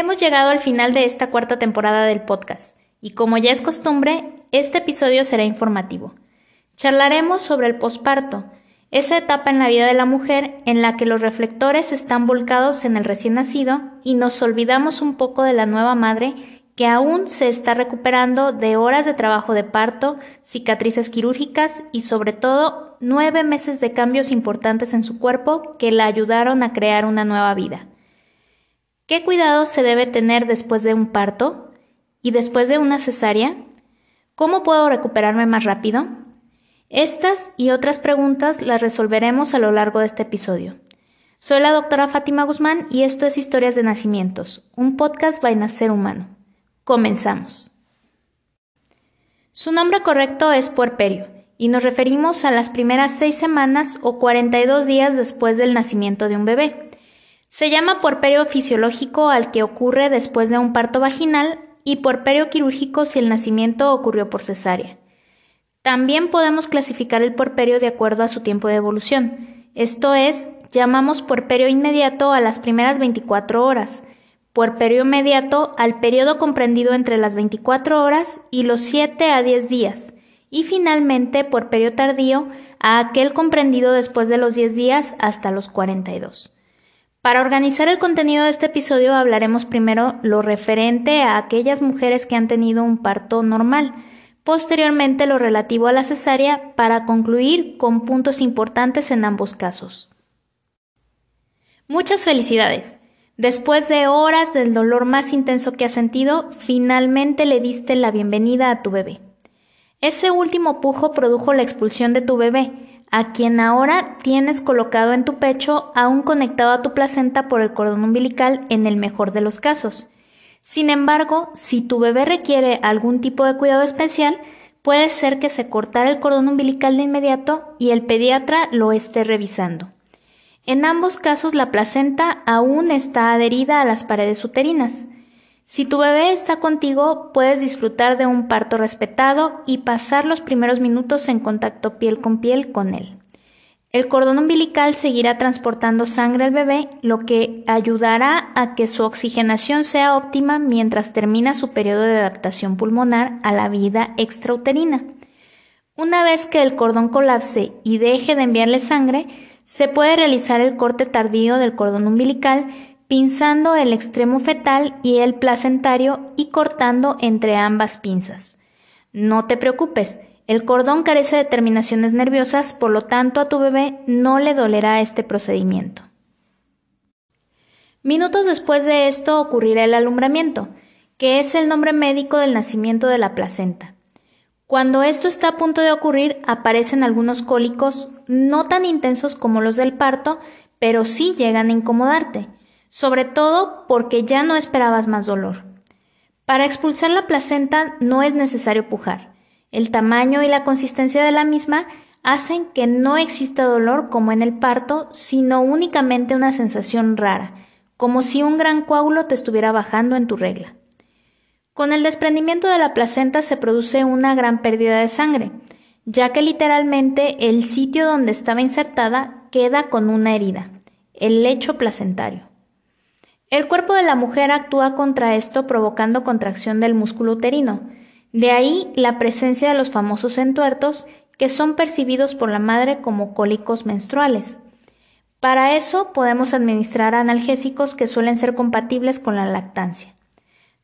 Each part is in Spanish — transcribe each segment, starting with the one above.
Hemos llegado al final de esta cuarta temporada del podcast y como ya es costumbre, este episodio será informativo. Charlaremos sobre el posparto, esa etapa en la vida de la mujer en la que los reflectores están volcados en el recién nacido y nos olvidamos un poco de la nueva madre que aún se está recuperando de horas de trabajo de parto, cicatrices quirúrgicas y sobre todo nueve meses de cambios importantes en su cuerpo que la ayudaron a crear una nueva vida. ¿Qué cuidados se debe tener después de un parto? ¿Y después de una cesárea? ¿Cómo puedo recuperarme más rápido? Estas y otras preguntas las resolveremos a lo largo de este episodio. Soy la doctora Fátima Guzmán y esto es Historias de Nacimientos, un podcast by Nacer Humano. Comenzamos. Su nombre correcto es puerperio y nos referimos a las primeras seis semanas o 42 días después del nacimiento de un bebé. Se llama puerperio fisiológico al que ocurre después de un parto vaginal y puerperio quirúrgico si el nacimiento ocurrió por cesárea. También podemos clasificar el puerperio de acuerdo a su tiempo de evolución. Esto es, llamamos puerperio inmediato a las primeras 24 horas, puerperio inmediato al periodo comprendido entre las 24 horas y los 7 a 10 días, y finalmente puerperio tardío a aquel comprendido después de los 10 días hasta los 42. Para organizar el contenido de este episodio hablaremos primero lo referente a aquellas mujeres que han tenido un parto normal, posteriormente lo relativo a la cesárea para concluir con puntos importantes en ambos casos. Muchas felicidades. Después de horas del dolor más intenso que has sentido, finalmente le diste la bienvenida a tu bebé. Ese último pujo produjo la expulsión de tu bebé, a quien ahora tienes colocado en tu pecho aún conectado a tu placenta por el cordón umbilical en el mejor de los casos. Sin embargo, si tu bebé requiere algún tipo de cuidado especial, puede ser que se cortara el cordón umbilical de inmediato y el pediatra lo esté revisando. En ambos casos la placenta aún está adherida a las paredes uterinas. Si tu bebé está contigo, puedes disfrutar de un parto respetado y pasar los primeros minutos en contacto piel con piel con él. El cordón umbilical seguirá transportando sangre al bebé, lo que ayudará a que su oxigenación sea óptima mientras termina su periodo de adaptación pulmonar a la vida extrauterina. Una vez que el cordón colapse y deje de enviarle sangre, se puede realizar el corte tardío del cordón umbilical pinzando el extremo fetal y el placentario y cortando entre ambas pinzas. No te preocupes, el cordón carece de terminaciones nerviosas, por lo tanto a tu bebé no le dolerá este procedimiento. Minutos después de esto ocurrirá el alumbramiento, que es el nombre médico del nacimiento de la placenta. Cuando esto está a punto de ocurrir, aparecen algunos cólicos no tan intensos como los del parto, pero sí llegan a incomodarte sobre todo porque ya no esperabas más dolor. Para expulsar la placenta no es necesario pujar. El tamaño y la consistencia de la misma hacen que no exista dolor como en el parto, sino únicamente una sensación rara, como si un gran coágulo te estuviera bajando en tu regla. Con el desprendimiento de la placenta se produce una gran pérdida de sangre, ya que literalmente el sitio donde estaba insertada queda con una herida, el lecho placentario. El cuerpo de la mujer actúa contra esto provocando contracción del músculo uterino. De ahí la presencia de los famosos entuertos que son percibidos por la madre como cólicos menstruales. Para eso podemos administrar analgésicos que suelen ser compatibles con la lactancia.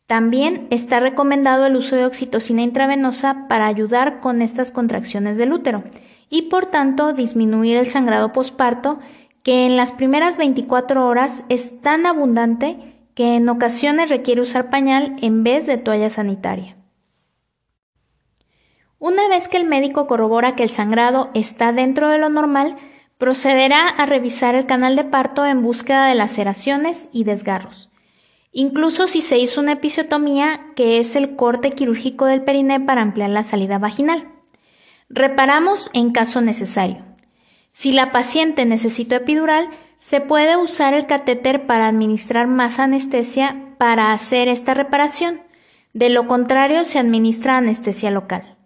También está recomendado el uso de oxitocina intravenosa para ayudar con estas contracciones del útero y por tanto disminuir el sangrado posparto que en las primeras 24 horas es tan abundante que en ocasiones requiere usar pañal en vez de toalla sanitaria. Una vez que el médico corrobora que el sangrado está dentro de lo normal, procederá a revisar el canal de parto en búsqueda de laceraciones y desgarros. Incluso si se hizo una episiotomía, que es el corte quirúrgico del periné para ampliar la salida vaginal. Reparamos en caso necesario. Si la paciente necesita epidural, se puede usar el catéter para administrar más anestesia para hacer esta reparación. De lo contrario, se administra anestesia local.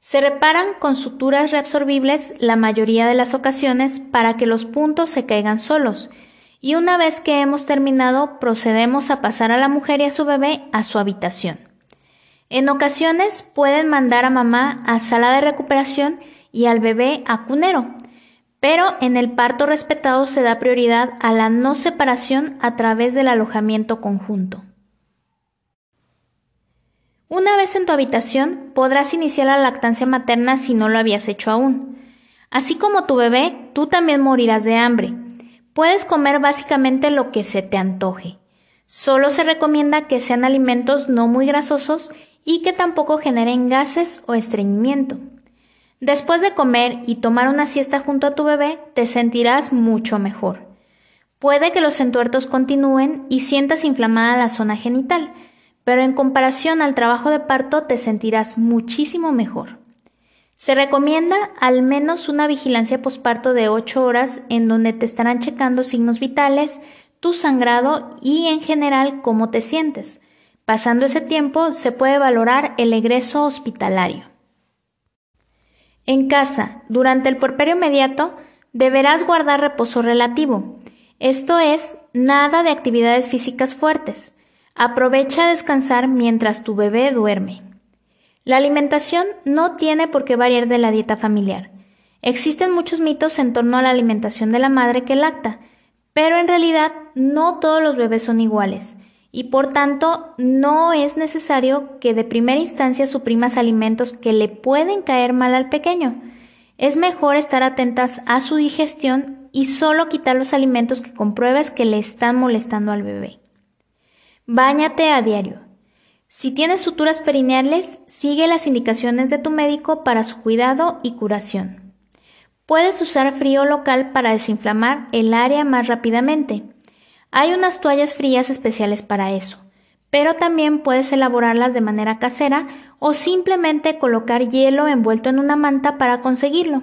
Se reparan con suturas reabsorbibles la mayoría de las ocasiones para que los puntos se caigan solos y una vez que hemos terminado procedemos a pasar a la mujer y a su bebé a su habitación. En ocasiones pueden mandar a mamá a sala de recuperación y al bebé a cunero, pero en el parto respetado se da prioridad a la no separación a través del alojamiento conjunto. Una vez en tu habitación podrás iniciar la lactancia materna si no lo habías hecho aún. Así como tu bebé, tú también morirás de hambre. Puedes comer básicamente lo que se te antoje. Solo se recomienda que sean alimentos no muy grasosos y que tampoco generen gases o estreñimiento. Después de comer y tomar una siesta junto a tu bebé, te sentirás mucho mejor. Puede que los entuertos continúen y sientas inflamada la zona genital, pero en comparación al trabajo de parto te sentirás muchísimo mejor. Se recomienda al menos una vigilancia posparto de 8 horas en donde te estarán checando signos vitales, tu sangrado y en general cómo te sientes. Pasando ese tiempo se puede valorar el egreso hospitalario. En casa, durante el puerperio inmediato, deberás guardar reposo relativo, esto es, nada de actividades físicas fuertes. Aprovecha a descansar mientras tu bebé duerme. La alimentación no tiene por qué variar de la dieta familiar. Existen muchos mitos en torno a la alimentación de la madre que lacta, pero en realidad no todos los bebés son iguales y por tanto no es necesario que de primera instancia suprimas alimentos que le pueden caer mal al pequeño. Es mejor estar atentas a su digestión y solo quitar los alimentos que compruebes que le están molestando al bebé. Báñate a diario. Si tienes suturas perineales, sigue las indicaciones de tu médico para su cuidado y curación. Puedes usar frío local para desinflamar el área más rápidamente. Hay unas toallas frías especiales para eso, pero también puedes elaborarlas de manera casera o simplemente colocar hielo envuelto en una manta para conseguirlo.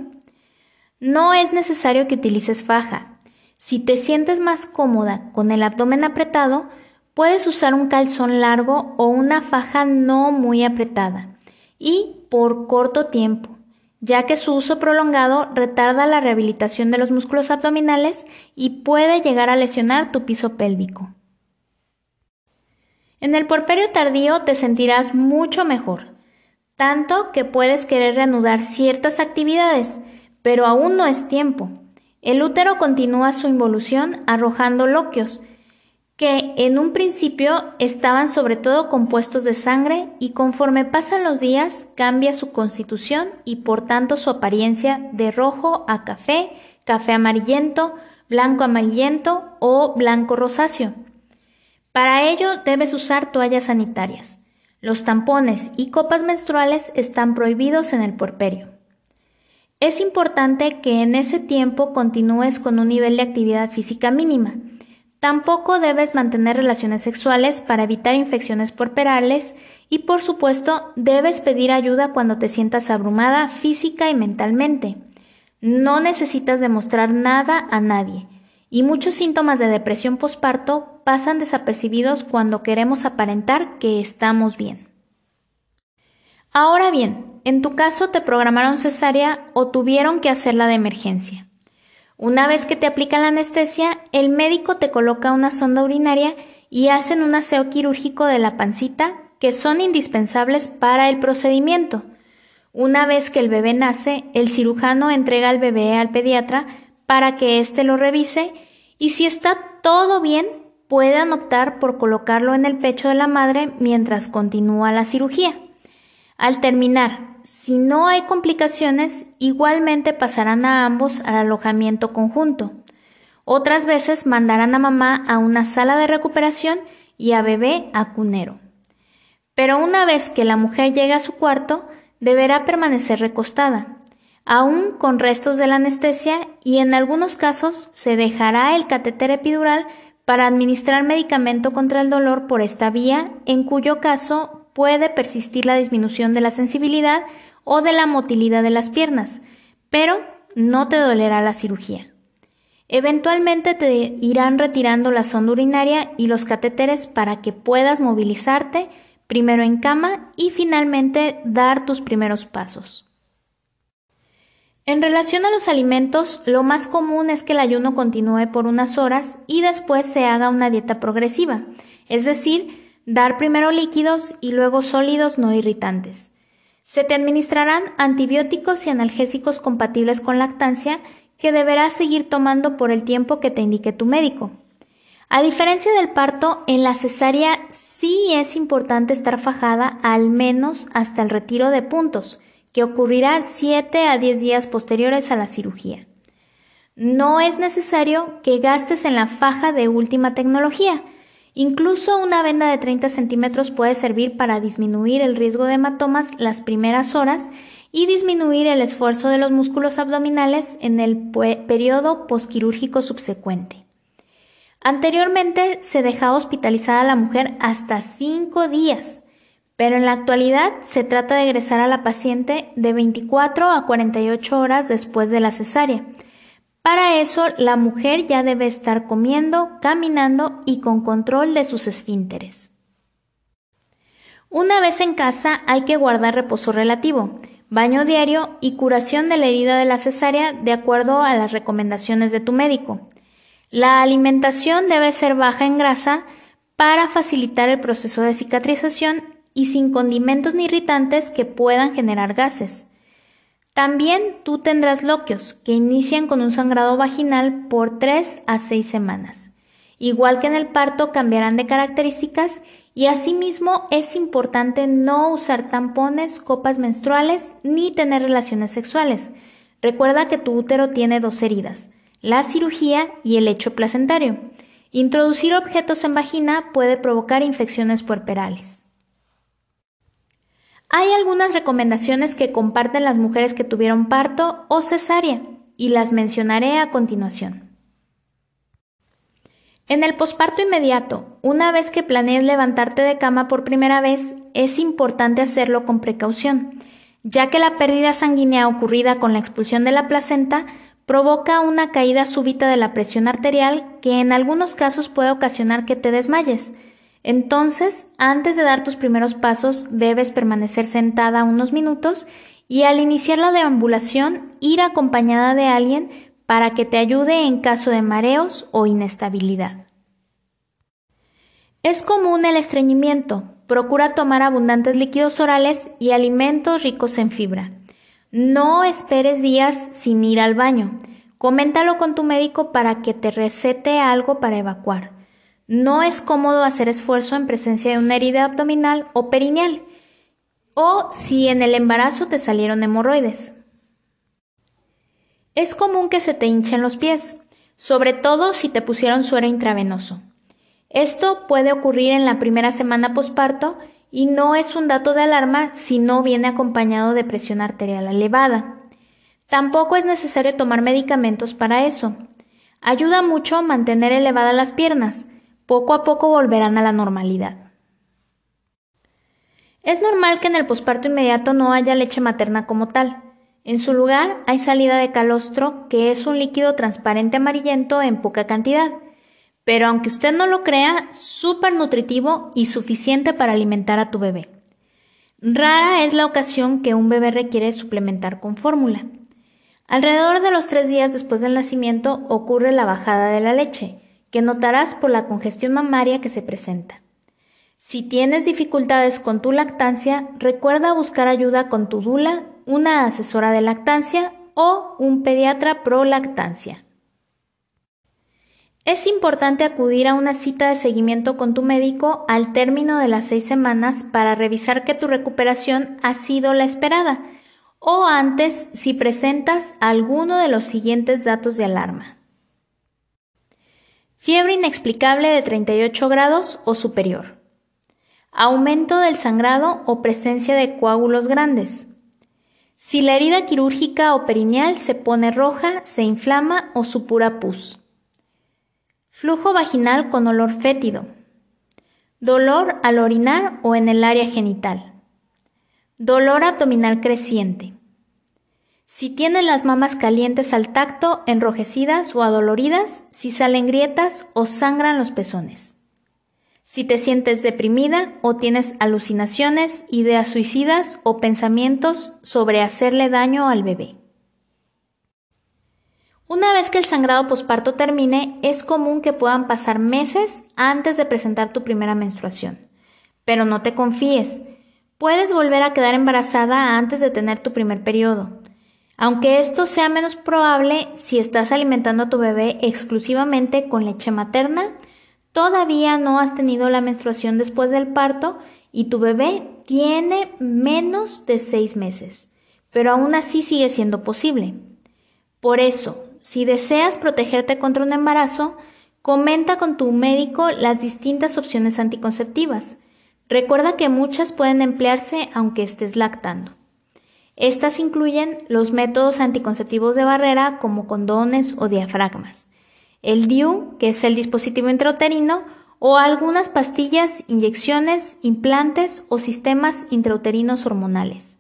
No es necesario que utilices faja. Si te sientes más cómoda con el abdomen apretado, Puedes usar un calzón largo o una faja no muy apretada y por corto tiempo, ya que su uso prolongado retarda la rehabilitación de los músculos abdominales y puede llegar a lesionar tu piso pélvico. En el porperio tardío te sentirás mucho mejor, tanto que puedes querer reanudar ciertas actividades, pero aún no es tiempo. El útero continúa su involución arrojando loquios, que en un principio estaban sobre todo compuestos de sangre y conforme pasan los días cambia su constitución y por tanto su apariencia de rojo a café, café amarillento, blanco amarillento o blanco rosáceo. Para ello debes usar toallas sanitarias. Los tampones y copas menstruales están prohibidos en el puerperio. Es importante que en ese tiempo continúes con un nivel de actividad física mínima, Tampoco debes mantener relaciones sexuales para evitar infecciones porperales y por supuesto debes pedir ayuda cuando te sientas abrumada física y mentalmente. No necesitas demostrar nada a nadie y muchos síntomas de depresión posparto pasan desapercibidos cuando queremos aparentar que estamos bien. Ahora bien, en tu caso te programaron cesárea o tuvieron que hacerla de emergencia. Una vez que te aplican la anestesia, el médico te coloca una sonda urinaria y hacen un aseo quirúrgico de la pancita que son indispensables para el procedimiento. Una vez que el bebé nace, el cirujano entrega al bebé al pediatra para que éste lo revise y si está todo bien, puedan optar por colocarlo en el pecho de la madre mientras continúa la cirugía. Al terminar, si no hay complicaciones, igualmente pasarán a ambos al alojamiento conjunto. Otras veces mandarán a mamá a una sala de recuperación y a bebé a cunero. Pero una vez que la mujer llegue a su cuarto, deberá permanecer recostada, aún con restos de la anestesia y en algunos casos se dejará el catéter epidural para administrar medicamento contra el dolor por esta vía, en cuyo caso puede persistir la disminución de la sensibilidad o de la motilidad de las piernas, pero no te dolerá la cirugía. Eventualmente te irán retirando la sonda urinaria y los catéteres para que puedas movilizarte primero en cama y finalmente dar tus primeros pasos. En relación a los alimentos, lo más común es que el ayuno continúe por unas horas y después se haga una dieta progresiva, es decir, dar primero líquidos y luego sólidos no irritantes. Se te administrarán antibióticos y analgésicos compatibles con lactancia que deberás seguir tomando por el tiempo que te indique tu médico. A diferencia del parto, en la cesárea sí es importante estar fajada al menos hasta el retiro de puntos, que ocurrirá 7 a 10 días posteriores a la cirugía. No es necesario que gastes en la faja de última tecnología. Incluso una venda de 30 centímetros puede servir para disminuir el riesgo de hematomas las primeras horas y disminuir el esfuerzo de los músculos abdominales en el periodo posquirúrgico subsecuente. Anteriormente se dejaba hospitalizada a la mujer hasta 5 días, pero en la actualidad se trata de egresar a la paciente de 24 a 48 horas después de la cesárea. Para eso, la mujer ya debe estar comiendo, caminando y con control de sus esfínteres. Una vez en casa hay que guardar reposo relativo, baño diario y curación de la herida de la cesárea de acuerdo a las recomendaciones de tu médico. La alimentación debe ser baja en grasa para facilitar el proceso de cicatrización y sin condimentos ni irritantes que puedan generar gases. También tú tendrás loquios, que inician con un sangrado vaginal por 3 a 6 semanas. Igual que en el parto, cambiarán de características y asimismo es importante no usar tampones, copas menstruales ni tener relaciones sexuales. Recuerda que tu útero tiene dos heridas, la cirugía y el hecho placentario. Introducir objetos en vagina puede provocar infecciones puerperales. Hay algunas recomendaciones que comparten las mujeres que tuvieron parto o cesárea y las mencionaré a continuación. En el posparto inmediato, una vez que planees levantarte de cama por primera vez, es importante hacerlo con precaución, ya que la pérdida sanguínea ocurrida con la expulsión de la placenta provoca una caída súbita de la presión arterial que en algunos casos puede ocasionar que te desmayes, entonces, antes de dar tus primeros pasos, debes permanecer sentada unos minutos y al iniciar la deambulación, ir acompañada de alguien para que te ayude en caso de mareos o inestabilidad. Es común el estreñimiento. Procura tomar abundantes líquidos orales y alimentos ricos en fibra. No esperes días sin ir al baño. Coméntalo con tu médico para que te recete algo para evacuar. No es cómodo hacer esfuerzo en presencia de una herida abdominal o perineal, o si en el embarazo te salieron hemorroides. Es común que se te hinchen los pies, sobre todo si te pusieron suero intravenoso. Esto puede ocurrir en la primera semana posparto y no es un dato de alarma si no viene acompañado de presión arterial elevada. Tampoco es necesario tomar medicamentos para eso. Ayuda mucho mantener elevadas las piernas, poco a poco volverán a la normalidad. Es normal que en el posparto inmediato no haya leche materna como tal. En su lugar hay salida de calostro, que es un líquido transparente amarillento en poca cantidad, pero aunque usted no lo crea, súper nutritivo y suficiente para alimentar a tu bebé. Rara es la ocasión que un bebé requiere suplementar con fórmula. Alrededor de los tres días después del nacimiento ocurre la bajada de la leche, que notarás por la congestión mamaria que se presenta. Si tienes dificultades con tu lactancia, recuerda buscar ayuda con tu dula, una asesora de lactancia o un pediatra pro lactancia. Es importante acudir a una cita de seguimiento con tu médico al término de las seis semanas para revisar que tu recuperación ha sido la esperada o antes si presentas alguno de los siguientes datos de alarma. Fiebre inexplicable de 38 grados o superior. Aumento del sangrado o presencia de coágulos grandes. Si la herida quirúrgica o perineal se pone roja, se inflama o supura pus. Flujo vaginal con olor fétido. Dolor al orinar o en el área genital. Dolor abdominal creciente. Si tienes las mamas calientes al tacto, enrojecidas o adoloridas, si salen grietas o sangran los pezones. Si te sientes deprimida o tienes alucinaciones, ideas suicidas o pensamientos sobre hacerle daño al bebé. Una vez que el sangrado posparto termine, es común que puedan pasar meses antes de presentar tu primera menstruación. Pero no te confíes. Puedes volver a quedar embarazada antes de tener tu primer periodo. Aunque esto sea menos probable si estás alimentando a tu bebé exclusivamente con leche materna, todavía no has tenido la menstruación después del parto y tu bebé tiene menos de seis meses, pero aún así sigue siendo posible. Por eso, si deseas protegerte contra un embarazo, comenta con tu médico las distintas opciones anticonceptivas. Recuerda que muchas pueden emplearse aunque estés lactando. Estas incluyen los métodos anticonceptivos de barrera como condones o diafragmas, el DIU, que es el dispositivo intrauterino, o algunas pastillas, inyecciones, implantes o sistemas intrauterinos hormonales.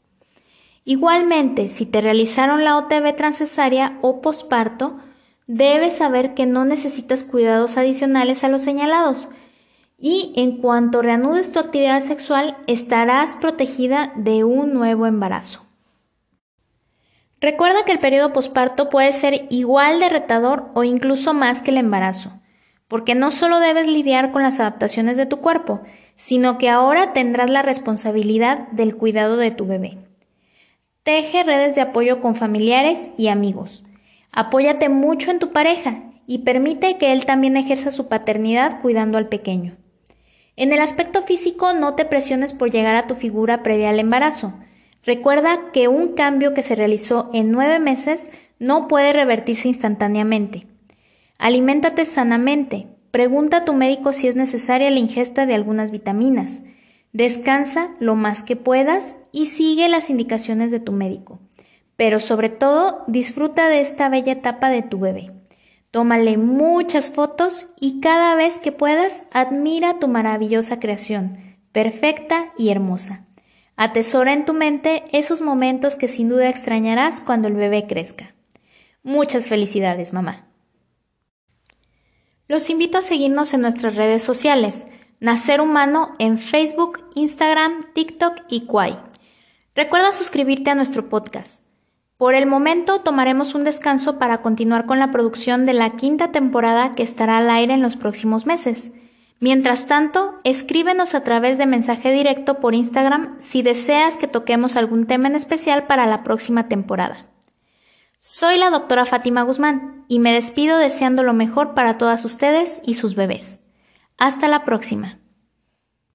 Igualmente, si te realizaron la OTB transcesaria o posparto, debes saber que no necesitas cuidados adicionales a los señalados y en cuanto reanudes tu actividad sexual estarás protegida de un nuevo embarazo. Recuerda que el periodo posparto puede ser igual de retador o incluso más que el embarazo, porque no solo debes lidiar con las adaptaciones de tu cuerpo, sino que ahora tendrás la responsabilidad del cuidado de tu bebé. Teje redes de apoyo con familiares y amigos. Apóyate mucho en tu pareja y permite que él también ejerza su paternidad cuidando al pequeño. En el aspecto físico no te presiones por llegar a tu figura previa al embarazo. Recuerda que un cambio que se realizó en nueve meses no puede revertirse instantáneamente. Aliméntate sanamente. Pregunta a tu médico si es necesaria la ingesta de algunas vitaminas. Descansa lo más que puedas y sigue las indicaciones de tu médico. Pero sobre todo, disfruta de esta bella etapa de tu bebé. Tómale muchas fotos y cada vez que puedas, admira tu maravillosa creación, perfecta y hermosa. Atesora en tu mente esos momentos que sin duda extrañarás cuando el bebé crezca. Muchas felicidades, mamá. Los invito a seguirnos en nuestras redes sociales, Nacer Humano en Facebook, Instagram, TikTok y Kwai. Recuerda suscribirte a nuestro podcast. Por el momento tomaremos un descanso para continuar con la producción de la quinta temporada que estará al aire en los próximos meses. Mientras tanto, escríbenos a través de mensaje directo por Instagram si deseas que toquemos algún tema en especial para la próxima temporada. Soy la doctora Fátima Guzmán y me despido deseando lo mejor para todas ustedes y sus bebés. Hasta la próxima.